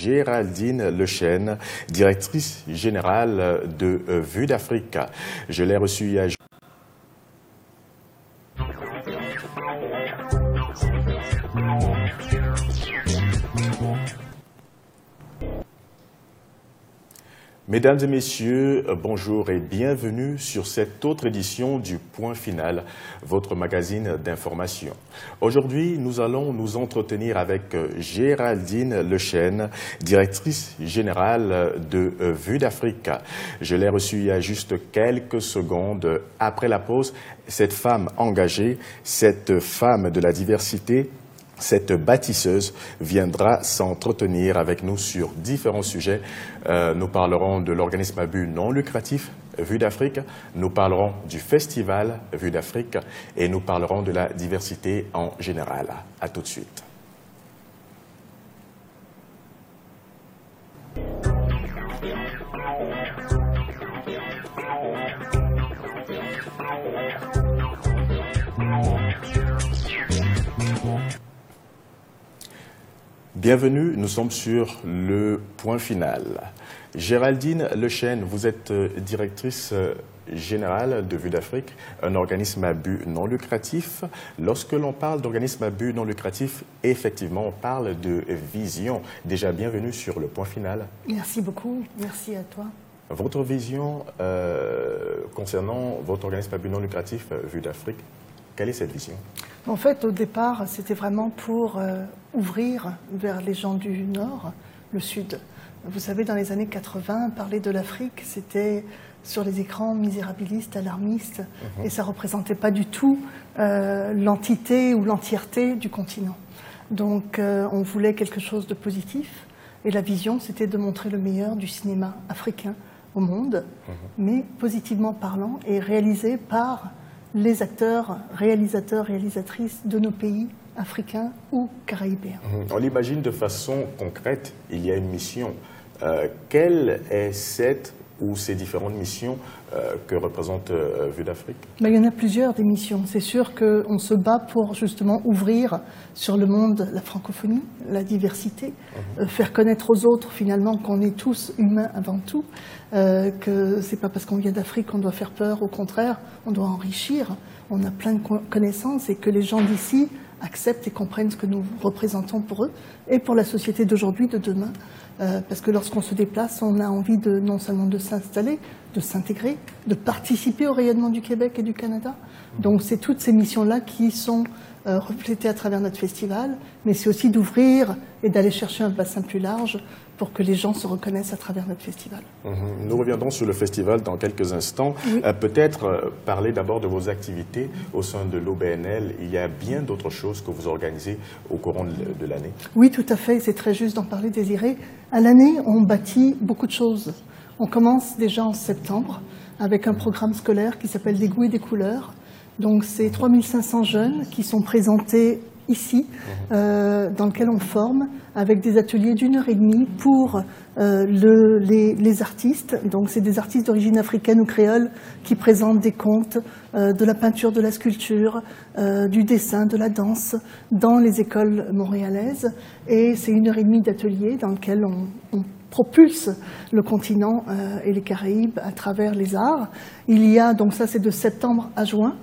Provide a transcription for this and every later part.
Géraldine Lechêne, directrice générale de Vue d'Afrique. Je l'ai reçue Mesdames et messieurs, euh, bonjour et bienvenue sur cette autre édition du Point Final, votre magazine d'information. Aujourd'hui, nous allons nous entretenir avec euh, Géraldine Lechêne, directrice générale de euh, Vue d'Afrique. Je l'ai reçue il y a juste quelques secondes après la pause. Cette femme engagée, cette femme de la diversité, cette bâtisseuse viendra s'entretenir avec nous sur différents sujets. Euh, nous parlerons de l'organisme à but non lucratif Vue d'Afrique, nous parlerons du festival Vue d'Afrique et nous parlerons de la diversité en général. À tout de suite. Bienvenue, nous sommes sur le point final. Géraldine Lechêne, vous êtes euh, directrice euh, générale de Vue d'Afrique, un organisme à but non lucratif. Lorsque l'on parle d'organisme à but non lucratif, effectivement, on parle de vision. Déjà, bienvenue sur le point final. Merci beaucoup, merci à toi. Votre vision euh, concernant votre organisme à but non lucratif, Vue d'Afrique, quelle est cette vision? En fait, au départ, c'était vraiment pour euh, ouvrir vers les gens du Nord le Sud. Vous savez, dans les années 80, parler de l'Afrique, c'était sur les écrans misérabilistes, alarmistes, mhm. et ça ne représentait pas du tout euh, l'entité ou l'entièreté du continent. Donc euh, on voulait quelque chose de positif, et la vision, c'était de montrer le meilleur du cinéma africain au monde, mhm. mais positivement parlant, et réalisé par les acteurs, réalisateurs, réalisatrices de nos pays africains ou caribéens. Mhm. On l'imagine de façon concrète, il y a une mission. Euh, quelle est cette ou ces différentes missions euh, que représente euh, Vue d'Afrique? Il y en a plusieurs des missions. C'est sûr qu'on se bat pour justement ouvrir sur le monde la francophonie, la diversité, mhm. faire connaître aux autres finalement qu'on est tous humains avant tout, euh, que c'est pas parce qu'on vient d'Afrique qu'on doit faire peur, au contraire, on doit enrichir, on a plein de connaissances et que les gens d'ici acceptent et comprennent ce que nous représentons pour eux et pour la société d'aujourd'hui, de demain. Euh, parce que lorsqu'on se déplace, on a envie de, non seulement de s'installer, de s'intégrer, de participer au rayonnement du Québec et du Canada. Donc c'est toutes ces missions-là qui sont euh, reflétées à travers notre festival, mais c'est aussi d'ouvrir et d'aller chercher un bassin plus large pour que les gens se reconnaissent à travers notre festival. Mhm. Nous reviendrons sur le festival dans quelques instants. Euh, peut-être euh, parler d'abord de vos activités au sein de l'OBNL. Il y a bien d'autres choses que vous organisez au courant de, l'année. Oui, tout à fait. C'est très juste d'en parler, Désiré. À l'année, on bâtit beaucoup de choses. On commence déjà en septembre avec un programme scolaire qui s'appelle Des goûts et des couleurs. Donc, c'est 3500 jeunes qui sont présentés ici, euh, dans lequel on forme avec des ateliers d'une heure et demie pour euh, le, les, artistes. Donc, c'est des artistes d'origine africaine ou créole qui présentent des contes, euh, de la peinture, de la sculpture, du dessin, de la danse dans les écoles montréalaises. Et c'est une heure et demie d'atelier dans lequel on, on propulse le continent et les Caraïbes à travers les arts. Il y a, donc ça c'est de septembre à juin,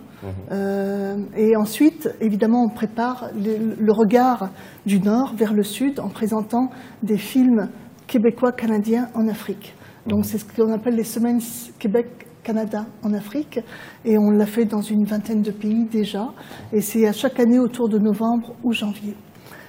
euh, et ensuite, évidemment, on prépare le, regard du Nord vers le Sud en présentant des films québécois-canadiens en Afrique. Donc c'est ce qu'on appelle les semaines Québec-Canada en Afrique. Et on l'a fait dans une vingtaine de pays déjà. Et c'est à chaque année autour de novembre ou janvier.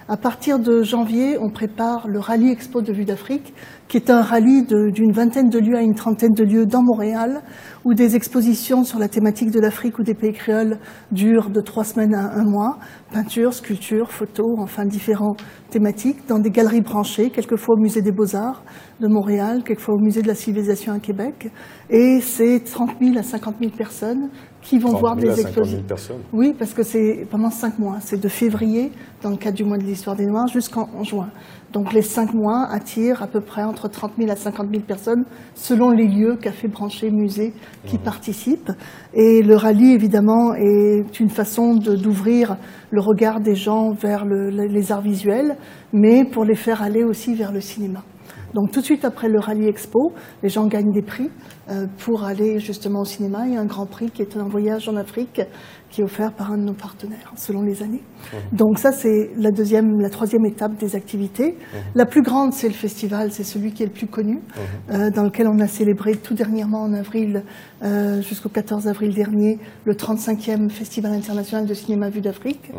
À partir de janvier, on prépare le Rallye Expo de Vue d'Afrique, qui est un rallye d'une vingtaine de lieux à une trentaine de lieux dans Montréal, où des expositions sur la thématique de l'Afrique ou des pays créoles durent de trois semaines à un mois, peinture, sculpture, photos, enfin différentes thématiques, dans des galeries branchées, quelquefois au Musée des Beaux-Arts de Montréal, quelquefois au Musée de la Civilisation à Québec. Et c'est 30 000 à 50 000 personnes qui vont voir des. Oui, parce que c'est pendant cinq mois. C'est de février, dans le cadre du mois de l'histoire des Noirs, jusqu'en juin. Donc les cinq mois attirent à peu près entre 30 000 à 50 000 personnes, selon les lieux, cafés branchés, musées, qui participent. Et le rallye, évidemment, est une façon d'ouvrir le regard des gens vers les arts visuels, mais pour les faire aller aussi vers le cinéma. Donc tout de suite après le Rallye Expo, les gens gagnent des prix euh, pour aller justement au cinéma. Il y a un grand prix qui est un voyage en Afrique qui est offert par un de nos partenaires selon les années. Mmh. Donc ça c'est la deuxième, la troisième étape des activités. Mmh. La plus grande c'est le festival, c'est celui qui est le plus connu, mmh. euh, dans lequel on a célébré tout dernièrement en avril, euh, jusqu'au 14 avril dernier, le 35e Festival international de cinéma vu d'Afrique,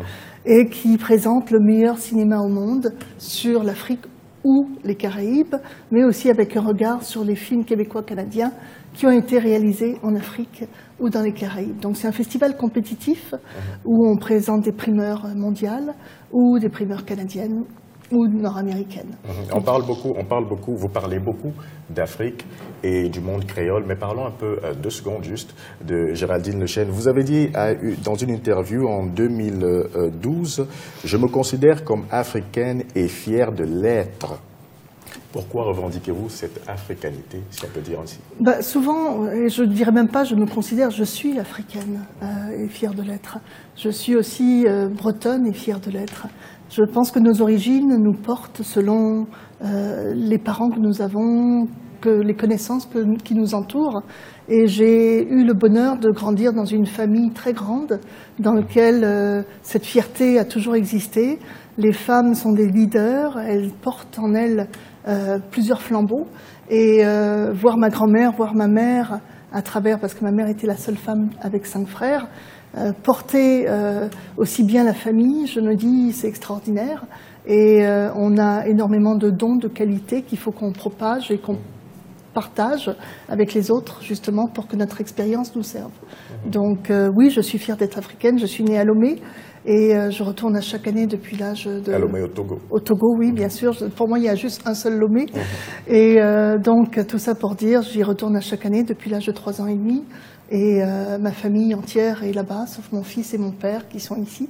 et qui présente le meilleur cinéma au monde sur l'Afrique ou les Caraïbes, mais aussi avec un regard sur les films québécois-canadiens qui ont été réalisés en Afrique ou dans les Caraïbes. Donc c'est un festival compétitif où on présente des primeurs mondiales ou des primeurs canadiennes ou nord-américaines. Mhm. On parle beaucoup, on parle beaucoup, vous parlez beaucoup d'Afrique et du monde créole, mais parlons un peu, euh, deux secondes juste, de Géraldine Lechêne. Vous avez dit dans une interview en 2012, je me considère comme africaine et fière de l'être. Pourquoi revendiquez-vous cette africanité, si on peut dire ainsi? Bah, Souvent, et je ne dirais même pas je me considère, je suis africaine euh, et fière de l'être. Je suis aussi euh, bretonne et fière de l'être. Je pense que nos origines nous portent selon euh, les parents que nous avons, que les connaissances qui nous entourent. Et j'ai eu le bonheur de grandir dans une famille très grande, dans laquelle euh, cette fierté a toujours existé. Les femmes sont des leaders, elles portent en elles euh, plusieurs flambeaux. Et voir ma grand-mère, voir ma mère, à travers, parce que ma mère était la seule femme avec cinq frères, porter euh, aussi bien la famille, je me dis, c'est extraordinaire. Et euh, on a énormément de dons, de qualités qu'il faut qu'on propage et qu'on partage avec les autres, justement, pour que notre expérience nous serve. Mhm. Donc oui, je suis fière d'être africaine, je suis née à Lomé, et je retourne à chaque année depuis l'âge de... À Lomé au Togo. Au Togo, oui, bien sûr. Pour moi, il y a juste un seul Lomé. Mhm. Et donc, tout ça pour dire, j'y retourne à chaque année depuis l'âge de trois ans et demi. Et euh, ma famille entière est là-bas, sauf mon fils et mon père qui sont ici.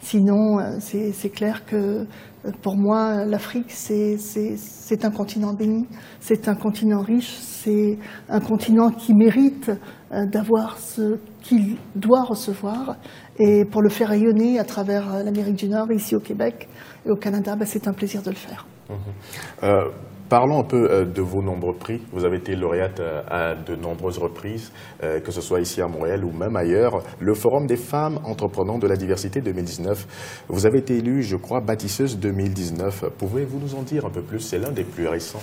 Sinon, euh, c'est clair que euh, pour moi, l'Afrique, c'est un continent béni, c'est un continent riche, c'est un continent qui mérite d'avoir ce qu'il doit recevoir. Et pour le faire rayonner à travers l'Amérique du Nord, ici au Québec et au Canada, bah, c'est un plaisir de le faire. Mmh. Parlons un peu euh, de vos nombreux prix. Vous avez été lauréate euh, à de nombreuses reprises, euh, que ce soit ici à Montréal ou même ailleurs. Le Forum des femmes entreprenantes de la diversité 2019. Vous avez été élue, je crois, bâtisseuse 2019. Pouvez-vous nous en dire un peu plus? C'est l'un des plus récents.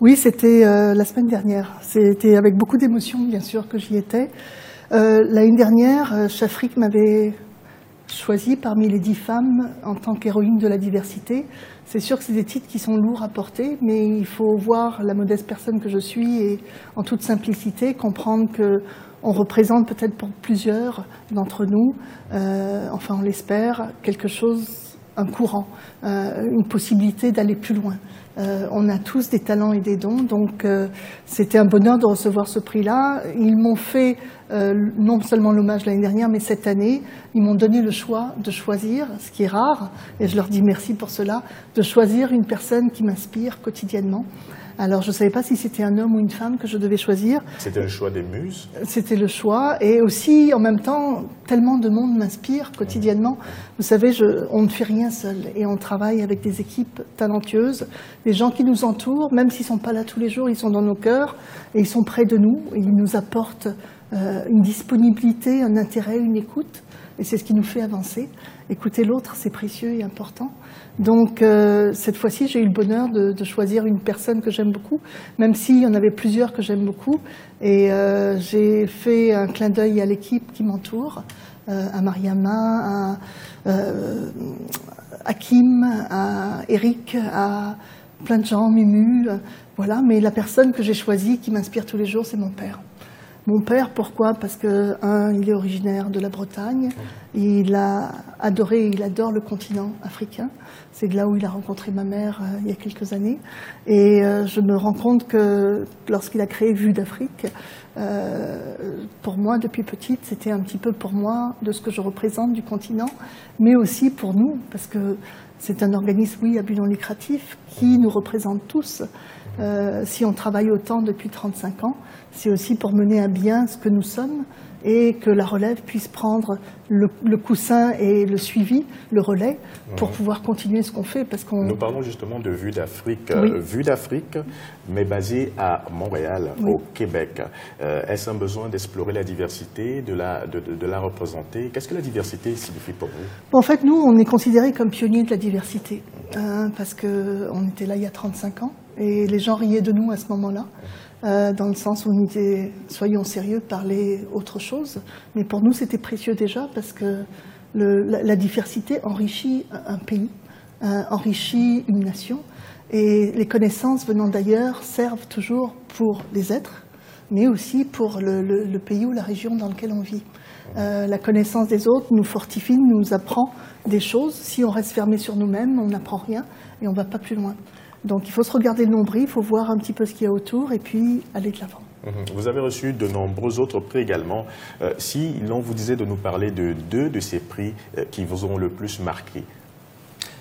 Oui, c'était la semaine dernière. C'était avec beaucoup d'émotion, bien sûr, que j'y étais. L'année dernière, Chafrik m'avait choisi parmi les dix femmes en tant qu'héroïne de la diversité. C'est sûr que c'est des titres qui sont lourds à porter, mais il faut voir la modeste personne que je suis et en toute simplicité comprendre que on représente peut-être pour plusieurs d'entre nous, euh, enfin on l'espère, quelque chose, un courant, euh, une possibilité d'aller plus loin. Euh, on a tous des talents et des dons, donc euh, c'était un bonheur de recevoir ce prix-là. Ils m'ont fait euh, non seulement l'hommage l'année dernière, mais cette année, ils m'ont donné le choix de choisir, ce qui est rare, et je leur dis merci pour cela, de choisir une personne qui m'inspire quotidiennement. Alors je ne savais pas si c'était un homme ou une femme que je devais choisir. C'était le choix des muses C'était le choix. Et aussi, en même temps, tellement de monde m'inspire quotidiennement. Vous savez, on ne fait rien seul. Et on travaille avec des équipes talentueuses, des gens qui nous entourent, même s'ils ne sont pas là tous les jours, ils sont dans nos cœurs et ils sont près de nous. ils nous apportent euh, une disponibilité, un intérêt, une écoute. Et c'est ce qui nous fait avancer. Écouter l'autre, c'est précieux et important. Donc euh, cette fois-ci, j'ai eu le bonheur de, choisir une personne que j'aime beaucoup, même s'il y en avait plusieurs que j'aime beaucoup. Et euh, j'ai fait un clin d'œil à l'équipe qui m'entoure, euh, à Mariama, à, à, Kim, à Eric, à plein de gens, Mimu, voilà. Mais la personne que j'ai choisie, qui m'inspire tous les jours, c'est mon père. Mon père, pourquoi? Parce que, un, il est originaire de la Bretagne, il a adoré, il adore le continent africain. C'est là où il a rencontré ma mère euh, il y a quelques années. Et euh, je me rends compte que lorsqu'il a créé Vue d'Afrique, euh, pour moi, depuis petite, c'était un petit peu pour moi de ce que je représente du continent, mais aussi pour nous, parce que c'est un organisme, oui, à but non lucratif, qui nous représente tous. Si on travaille autant depuis 35 ans, c'est aussi pour mener à bien ce que nous sommes et que la relève puisse prendre le, coussin et le suivi, le relais, pour pouvoir continuer ce qu'on fait. Parce qu'on... Nous parlons justement de Vue d'Afrique. Euh, Vue d'Afrique, mais basée à Montréal, au Québec. Euh, est-ce un besoin d'explorer la diversité, de la, de, la représenter? Qu'est-ce que la diversité signifie pour vous? En fait, nous, on est considérés comme pionniers de la diversité, hein, parce qu'on était là il y a 35 ans, et les gens riaient de nous à ce moment-là. Euh, dans le sens où on était, soyons sérieux, parler autre chose. Mais pour nous, c'était précieux déjà parce que la, diversité enrichit un pays, euh, enrichit une nation. Et les connaissances venant d'ailleurs servent toujours pour les êtres, mais aussi pour le, pays ou la région dans lequel on vit. Euh, la connaissance des autres nous fortifie, nous apprend des choses. Si on reste fermé sur nous-mêmes, on n'apprend rien et on ne va pas plus loin. Donc il faut se regarder le nombril, il faut voir un petit peu ce qu'il y a autour et puis aller de l'avant. Mhm. Vous avez reçu de nombreux autres prix également. Euh, si l'on vous disait de nous parler de deux de ces prix euh, qui vous ont le plus marqué?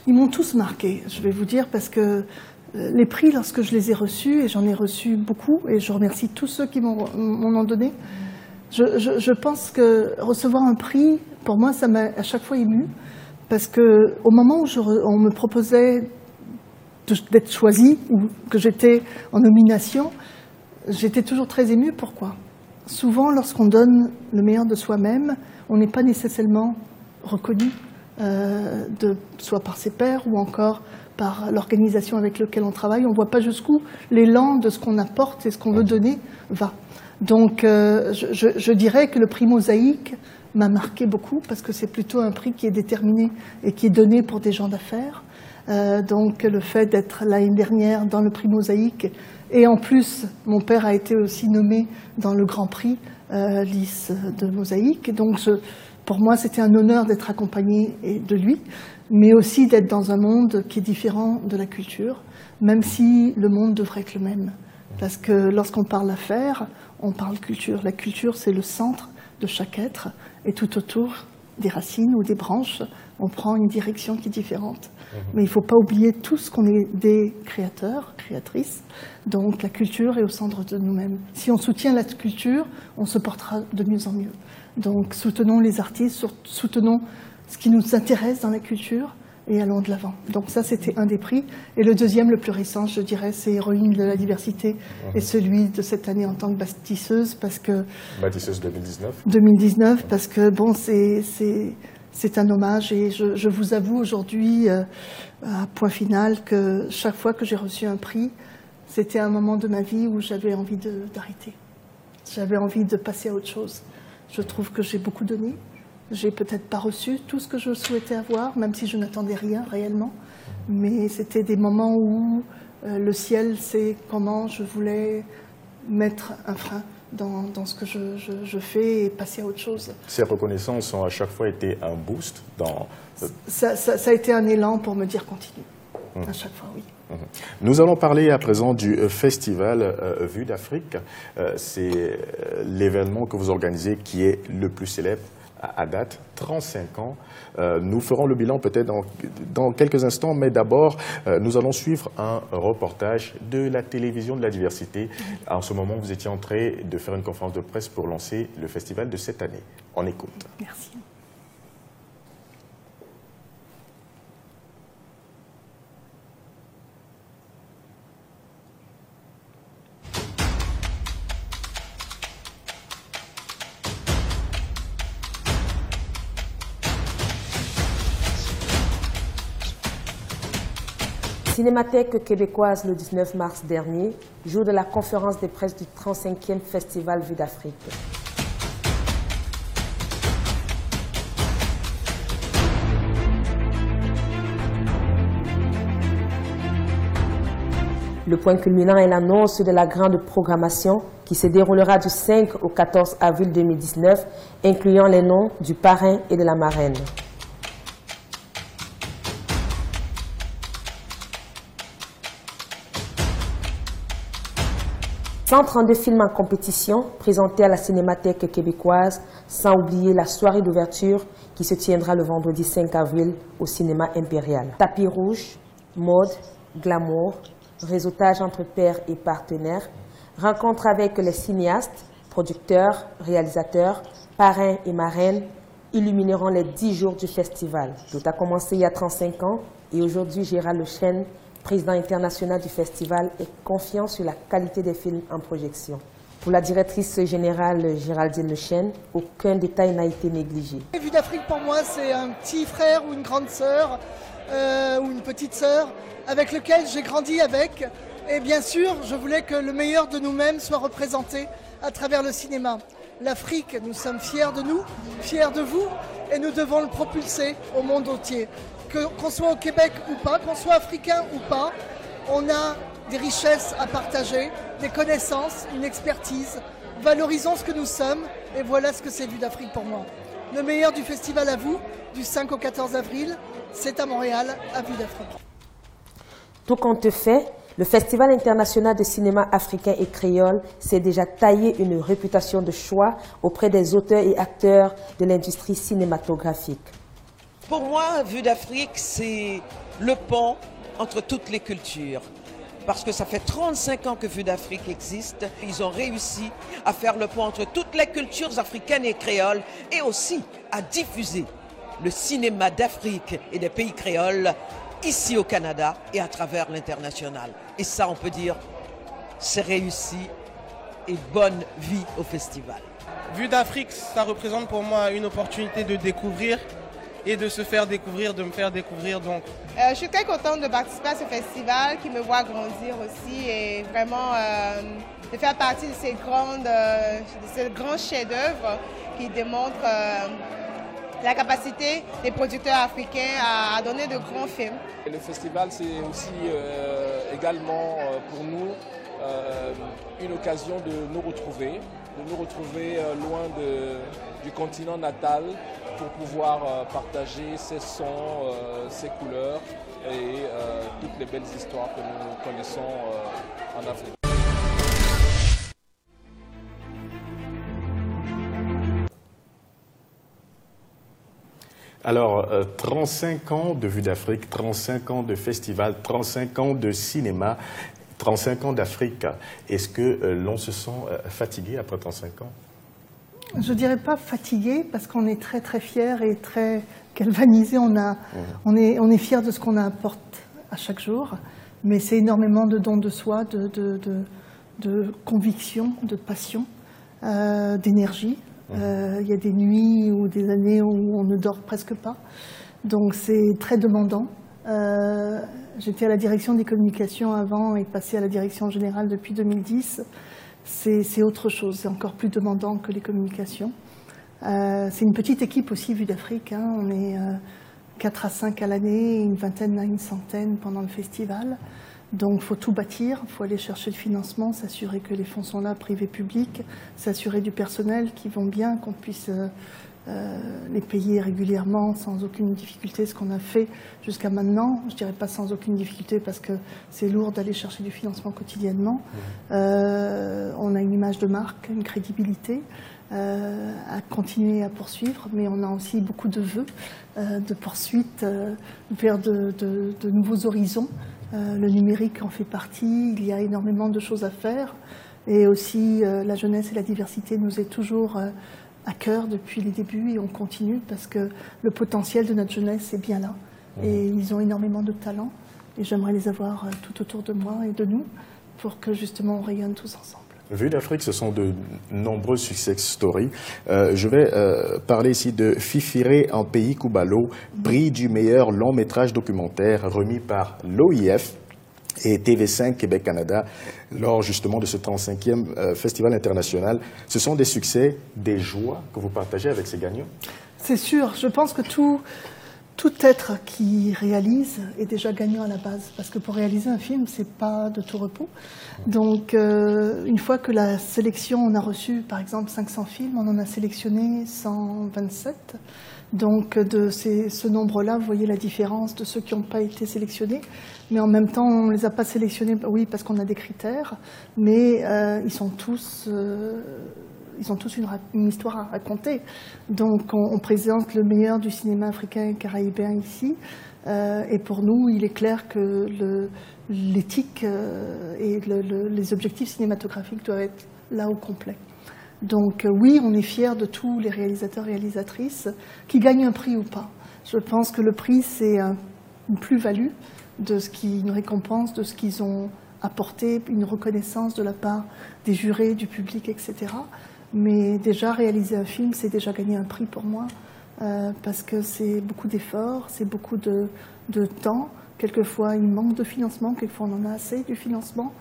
Ils m'ont tous marqué, je vais vous dire, parce que euh, les prix, lorsque je les ai reçus, et j'en ai reçu beaucoup, et je remercie tous ceux qui m'en ont donné, je, pense que recevoir un prix, pour moi, ça m'a à chaque fois ému, parce qu'au moment où on me proposait d'être choisie ou que j'étais en nomination, j'étais toujours très émue. Pourquoi? Souvent, lorsqu'on donne le meilleur de soi-même, on n'est pas nécessairement reconnu, euh, soit par ses pairs ou encore par l'organisation avec laquelle on travaille. On ne voit pas jusqu'où l'élan de ce qu'on apporte et ce qu'on veut donner va. Donc, euh, je, dirais que le prix Mosaïque m'a marqué beaucoup parce que c'est plutôt un prix qui est déterminé et qui est donné pour des gens d'affaires. Euh, donc le fait d'être l'année dernière dans le prix Mosaïque, et en plus mon père a été aussi nommé dans le Grand Prix euh, Lys de Mosaïque, donc pour moi c'était un honneur d'être accompagné de lui, mais aussi d'être dans un monde qui est différent de la culture, même si le monde devrait être le même. Parce que lorsqu'on parle affaires, on parle culture. La culture, c'est le centre de chaque être, et tout autour des racines ou des branches, on prend une direction qui est différente. Mhm. Mais il ne faut pas oublier tous qu'on est des créateurs, créatrices. Donc la culture est au centre de nous-mêmes. Si on soutient la culture, on se portera de mieux en mieux. Donc soutenons les artistes, soutenons ce qui nous intéresse dans la culture et allons de l'avant. Donc ça, c'était un des prix. Et le deuxième, le plus récent, je dirais, c'est Héroïne de la diversité mhm. et celui de cette année en tant que bâtisseuse parce que... Bâtisseuse 2019 2019, parce que, bon, c'est c'est un hommage et je, vous avoue aujourd'hui, euh, à point final, que chaque fois que j'ai reçu un prix, c'était un moment de ma vie où j'avais envie d'arrêter. J'avais envie de passer à autre chose. Je trouve que j'ai beaucoup donné. J'ai peut-être pas reçu tout ce que je souhaitais avoir, même si je n'attendais rien réellement. Mais c'était des moments où euh, le ciel sait comment je voulais mettre un frein dans, ce que je, fais et passer à autre chose. Ces reconnaissances ont à chaque fois été un boost dans... Ça, a été un élan pour me dire continue, hum. à chaque fois, oui. Hum. Nous allons parler à présent du euh, festival euh, Vue d'Afrique. Euh, c'est l'événement que vous organisez qui est le plus célèbre à date, 35 ans. Euh, nous ferons le bilan peut-être dans, quelques instants, mais d'abord, euh, nous allons suivre un reportage de la télévision de la diversité. En ce moment, vous étiez en train de faire une conférence de presse pour lancer le festival de cette année. On écoute. Merci. Cinémathèque québécoise le 19 mars dernier, jour de la conférence de presse du 35e Festival Vue d'Afrique. Le point culminant est l'annonce de la grande programmation qui se déroulera du 5 au 14 avril 2019, incluant les noms du parrain et de la marraine. 132 films en compétition présentés à la Cinémathèque québécoise, sans oublier la soirée d'ouverture qui se tiendra le vendredi 5 avril au cinéma impérial. Tapis rouge, mode, glamour, réseautage entre pairs et partenaires, rencontre avec les cinéastes, producteurs, réalisateurs, parrains et marraines, illumineront les 10 jours du festival. Tout a commencé il y a 35 ans et aujourd'hui, Gérald Lechen, président international du festival, est confiant sur la qualité des films en projection. Pour la directrice générale Géraldine Lechen, aucun détail n'a été négligé. Vue d'Afrique pour moi, c'est un petit frère ou une grande sœur euh, ou une petite sœur avec lequel j'ai grandi avec. Et bien sûr, je voulais que le meilleur de nous-mêmes soit représenté à travers le cinéma. L'Afrique, nous sommes fiers de nous, fiers de vous, et nous devons le propulser au monde entier. Qu'on soit au Québec ou pas, qu'on soit africain ou pas, on a des richesses à partager, des connaissances, une expertise. Valorisons ce que nous sommes, et voilà ce que c'est Vue d'Afrique pour moi. Le meilleur du festival à vous, du 5 au 14 avril, c'est à Montréal, à Vue d'Afrique. Tout compte fait, le Festival international de cinéma africain et créole s'est déjà taillé une réputation de choix auprès des auteurs et acteurs de l'industrie cinématographique. Pour moi, Vue d'Afrique, c'est le pont entre toutes les cultures. Parce que ça fait 35 ans que Vue d'Afrique existe. Ils ont réussi à faire le pont entre toutes les cultures africaines et créoles et aussi à diffuser le cinéma d'Afrique et des pays créoles ici au Canada et à travers l'international. Et ça, on peut dire, c'est réussi et bonne vie au festival. Vue d'Afrique, ça représente pour moi une opportunité de découvrir et de se faire découvrir, de me faire découvrir. Donc. Euh, je suis très contente de participer à ce festival qui me voit grandir aussi et vraiment euh, de faire partie de ces, grandes, euh, de ces grands chefs-d'œuvre qui démontrent la capacité des producteurs africains à, donner de grands films. le festival, c'est aussi euh, également euh, pour nous euh, une occasion de nous retrouver, de nous retrouver loin du continent natal pour pouvoir partager ces sons, ces couleurs et toutes les belles histoires que nous connaissons en Afrique. Alors, 35 euh, ans de Vue d'Afrique, 35 ans de festival, 35 ans de cinéma, 35 ans d'Afrique. Est-ce que euh, l'on se sent euh, fatigué après 35 ans? Je ne dirais pas fatigué parce qu'on est très très fiers et très galvanisé. On, a, mmh. on, est, on est fiers de ce qu'on apporte à chaque jour, mais c'est énormément de dons de soi, de, de, de conviction, de passion, d'énergie. Euh, il y a des nuits ou des années où on ne dort presque pas. Donc c'est très demandant. Euh, j'étais à la direction des communications avant et passé à la direction générale depuis 2010. C'est autre chose, c'est encore plus demandant que les communications. Euh, c'est une petite équipe aussi, vue d'Afrique. Hein. On est 4 à 5 à l'année, une vingtaine à une centaine pendant le festival. Donc il faut tout bâtir, il faut aller chercher le financement, s'assurer que les fonds sont là, privés, publics, s'assurer du personnel qui vont bien, qu'on puisse euh, euh, les payer régulièrement sans aucune difficulté, ce qu'on a fait jusqu'à maintenant. Je dirais pas sans aucune difficulté parce que c'est lourd d'aller chercher du financement quotidiennement. Euh, on a une image de marque, une crédibilité. à continuer à poursuivre, mais on a aussi beaucoup de vœux de poursuite vers de, nouveaux horizons. Euh, le numérique en fait partie, il y a énormément de choses à faire. Et aussi, euh, la jeunesse et la diversité nous est toujours euh, à cœur depuis les débuts et on continue parce que le potentiel de notre jeunesse est bien là. Mmh. Et ils ont énormément de talent et j'aimerais les avoir tout autour de moi et de nous pour que justement on rayonne tous ensemble. Vue d'Afrique, ce sont de nombreux success stories. Euh, je vais euh, parler ici de Fifiré en pays Koubalo, prix du meilleur long métrage documentaire remis par l'OIF et TV5 Québec-Canada lors justement de ce 35e euh, festival international. Ce sont des succès, des joies que vous partagez avec ces gagnants? C'est sûr. Je pense que tout, tout être qui réalise est déjà gagnant à la base, parce que pour réaliser un film, c'est pas de tout repos. Donc, euh, une fois que la sélection, on a reçu par exemple 500 films, on en a sélectionné 127. Donc, de ces, ce nombre-là, vous voyez la différence de ceux qui n'ont pas été sélectionnés. Mais en même temps, on ne les a pas sélectionnés, oui, parce qu'on a des critères, mais euh, ils sont tous. Euh, ils ont tous une, histoire à raconter. Donc on, présente le meilleur du cinéma africain et caribéen ici. Euh, et pour nous, il est clair que l'éthique et les objectifs cinématographiques doivent être là au complet. Donc oui, on est fiers de tous les réalisateurs et réalisatrices qui gagnent un prix ou pas. Je pense que le prix, c'est une plus-value de ce qui, une récompense de ce qu'ils ont apporté, une reconnaissance de la part des jurés, du public, etc. Mais déjà, réaliser un film, c'est déjà gagner un prix pour moi, euh, parce que c'est beaucoup d'efforts, c'est beaucoup de, temps. Quelquefois, il manque de financement, quelquefois, on en a assez du financement,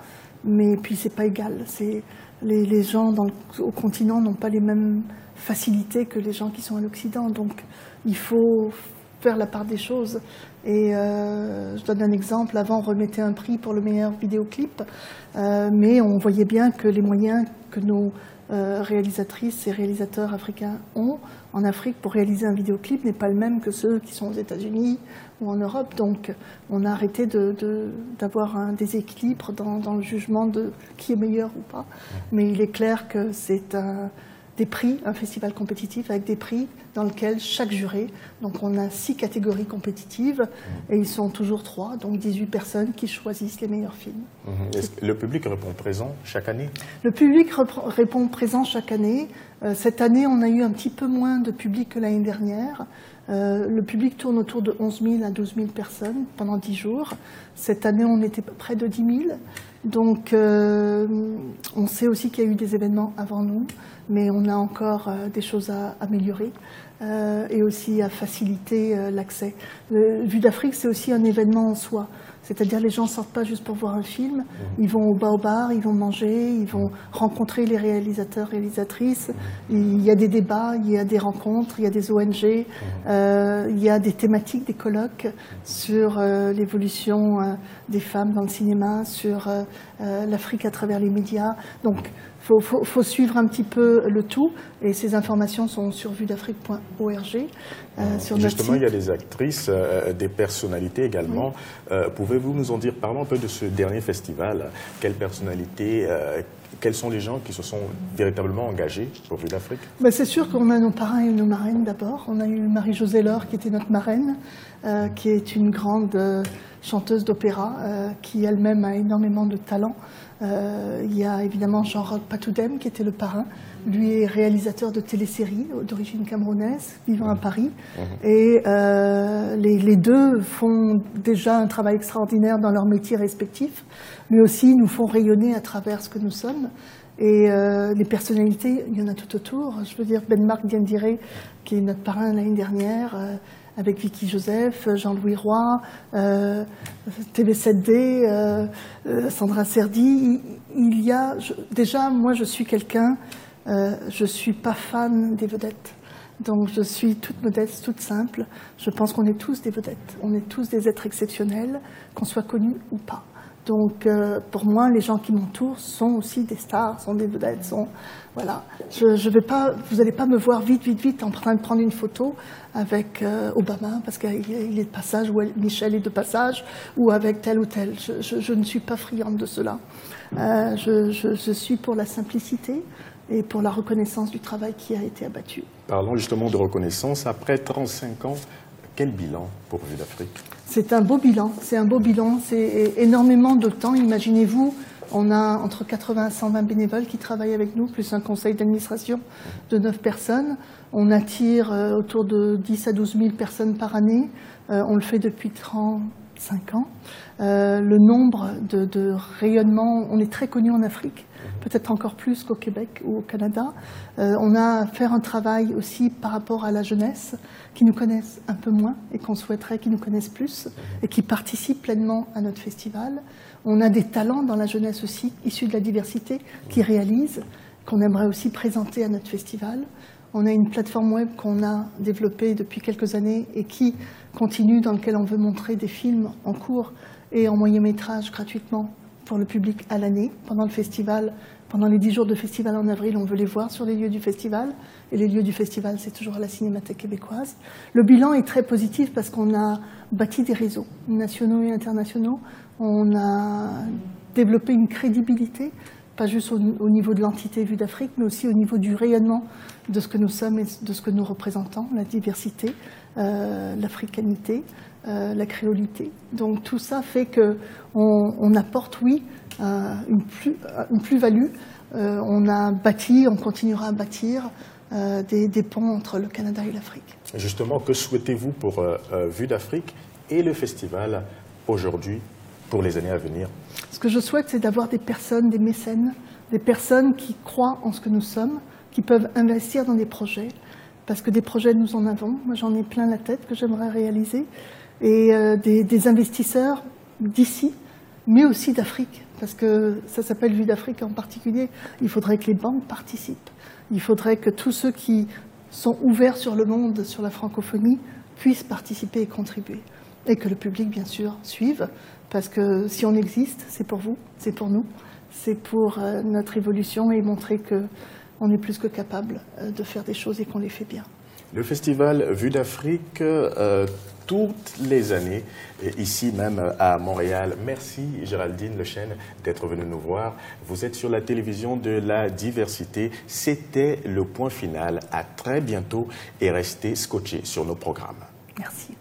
mais puis c'est pas égal. C'est les, gens au continent n'ont pas les mêmes facilités que les gens qui sont à l'Occident, donc il faut faire la part des choses. Et euh, je donne un exemple, avant on remettait un prix pour le meilleur vidéoclip, euh, mais on voyait bien que les moyens que nos euh, réalisatrices et réalisateurs africains ont en Afrique pour réaliser un vidéoclip n'est pas le même que ceux qui sont aux États-Unis ou en Europe. Donc on a arrêté d'avoir un déséquilibre dans, dans, le jugement de qui est meilleur ou pas. Mais il est clair que c'est un des prix, un festival compétitif avec des prix dans lequel chaque juré, donc on a six catégories compétitives et ils sont toujours trois, donc 18 personnes qui choisissent les meilleurs films. Mhm. le public répond présent chaque année? Le public répond présent chaque année. Euh, cette année, on a eu un petit peu moins de public que l'année dernière. Euh, le public tourne autour de 11 000 à 12 000 personnes pendant 10 jours. Cette année, on était près de 10 000. Donc, euh, on sait aussi qu'il y a eu des événements avant nous, mais on a encore euh, des choses à améliorer et aussi à faciliter l'accès. Vue d'Afrique, c'est aussi un événement en soi. C'est-à-dire les gens ne sortent pas juste pour voir un film, mmh. ils vont au bar, ils vont manger, ils vont rencontrer les réalisateurs, réalisatrices. Mmh. Il y a des débats, il y a des rencontres, il y a des ONG, mmh. euh, il y a des thématiques, des colloques sur euh, l'évolution euh, des femmes dans le cinéma, sur l'Afrique à travers les médias. Donc il faut, suivre un petit peu le tout, et ces informations sont sur vuedafrique.org. Euh, Justement, il y a des actrices, euh, des personnalités également. Euh, pouvez-vous nous en dire, parlons un peu de ce dernier festival. Quelles personnalités, quels sont les gens qui se sont véritablement engagés pour Vue d'Afrique ben, C'est sûr qu'on a nos parrains et nos marraines d'abord. On a eu Marie-Josée Laure qui était notre marraine, qui est une grande chanteuse d'opéra, qui elle-même a énormément de talent. Euh, il y a évidemment Jean-Roch Patoudem qui était le parrain. Lui est réalisateur de téléséries d'origine camerounaise, vivant à Paris. Mhm. Et euh, les, deux font déjà un travail extraordinaire dans leur métier respectif, mais aussi nous font rayonner à travers ce que nous sommes. Et euh, les personnalités, il y en a tout autour. Je veux dire, Ben-Marc Diendire, qui est notre parrain l'année dernière, avec Vicky Joseph, Jean-Louis Roy, euh, TV7D, euh, euh, Sandra Serdi. Il y a déjà, moi, je suis quelqu'un, euh, je suis pas fan des vedettes. Donc je suis toute modeste, toute simple. Je pense qu'on est tous des vedettes. On est tous des êtres exceptionnels, qu'on soit connus ou pas. Donc, euh, pour moi, les gens qui m'entourent sont aussi des stars, sont des vedettes, voilà. Je, je vais pas, vous n'allez pas me voir vite, vite, vite en train de prendre une photo avec euh, Obama parce qu'il est de passage ou Michel est de passage ou avec tel ou tel. Je, je ne suis pas friande de cela. Euh, je, suis pour la simplicité et pour la reconnaissance du travail qui a été abattu. Parlons justement de reconnaissance. Après 35 ans, quel bilan pour Vue d'Afrique? C'est un beau bilan, c'est un beau bilan, c'est énormément de temps. Imaginez-vous, on a entre 80 et 120 bénévoles qui travaillent avec nous, plus un conseil d'administration de 9 personnes. On attire euh, autour de 10 à 12 000 personnes par année. Euh, on le fait depuis 35 ans. Euh, le nombre de, de rayonnements, on est très connu en Afrique peut-être encore plus qu'au Québec ou au Canada. Euh, on a à faire un travail aussi par rapport à la jeunesse, qui nous connaissent un peu moins et qu'on souhaiterait qu'ils nous connaissent plus et qui participent pleinement à notre festival. On a des talents dans la jeunesse aussi, issus de la diversité, qui réalisent, qu'on aimerait aussi présenter à notre festival. On a une plateforme web qu'on a développée depuis quelques années et qui continue, dans laquelle on veut montrer des films en cours et en moyen métrage gratuitement pour le public à l'année, pendant le festival, pendant les dix jours de festival en avril, on veut les voir sur les lieux du festival. Et les lieux du festival, c'est toujours la Cinémathèque québécoise. Le bilan est très positif parce qu'on a bâti des réseaux nationaux et internationaux. On a développé une crédibilité, pas juste au, niveau de l'entité Vue d'Afrique, mais aussi au niveau du rayonnement de ce que nous sommes et de ce que nous représentons, la diversité, euh, l'africanité. Euh, la créolité. Donc tout ça fait qu'on on apporte, oui, une plus-value. on a bâti, on continuera à bâtir des, des, ponts entre le Canada et l'Afrique. Justement, que souhaitez-vous pour Vue d'Afrique et le festival aujourd'hui pour les années à venir? Ce que je souhaite, c'est d'avoir des personnes, des mécènes, des personnes qui croient en ce que nous sommes, qui peuvent investir dans des projets, parce que des projets, nous en avons. Moi, j'en ai plein la tête que j'aimerais réaliser. Et euh, des, investisseurs d'ici, mais aussi d'Afrique, parce que ça s'appelle Vue d'Afrique en particulier. Il faudrait que les banques participent. Il faudrait que tous ceux qui sont ouverts sur le monde, sur la francophonie, puissent participer et contribuer. Et que le public, bien sûr, suive, parce que si on existe, c'est pour vous, c'est pour nous, c'est pour euh, notre évolution et montrer qu'on est plus que capable euh, de faire des choses et qu'on les fait bien. Le festival Vue d'Afrique, euh, toutes les années, ici même à Montréal. Merci Géraldine Lechaine d'être venue nous voir. Vous êtes sur la télévision de la diversité. C'était le point final. À très bientôt et restez scotchés sur nos programmes. Merci.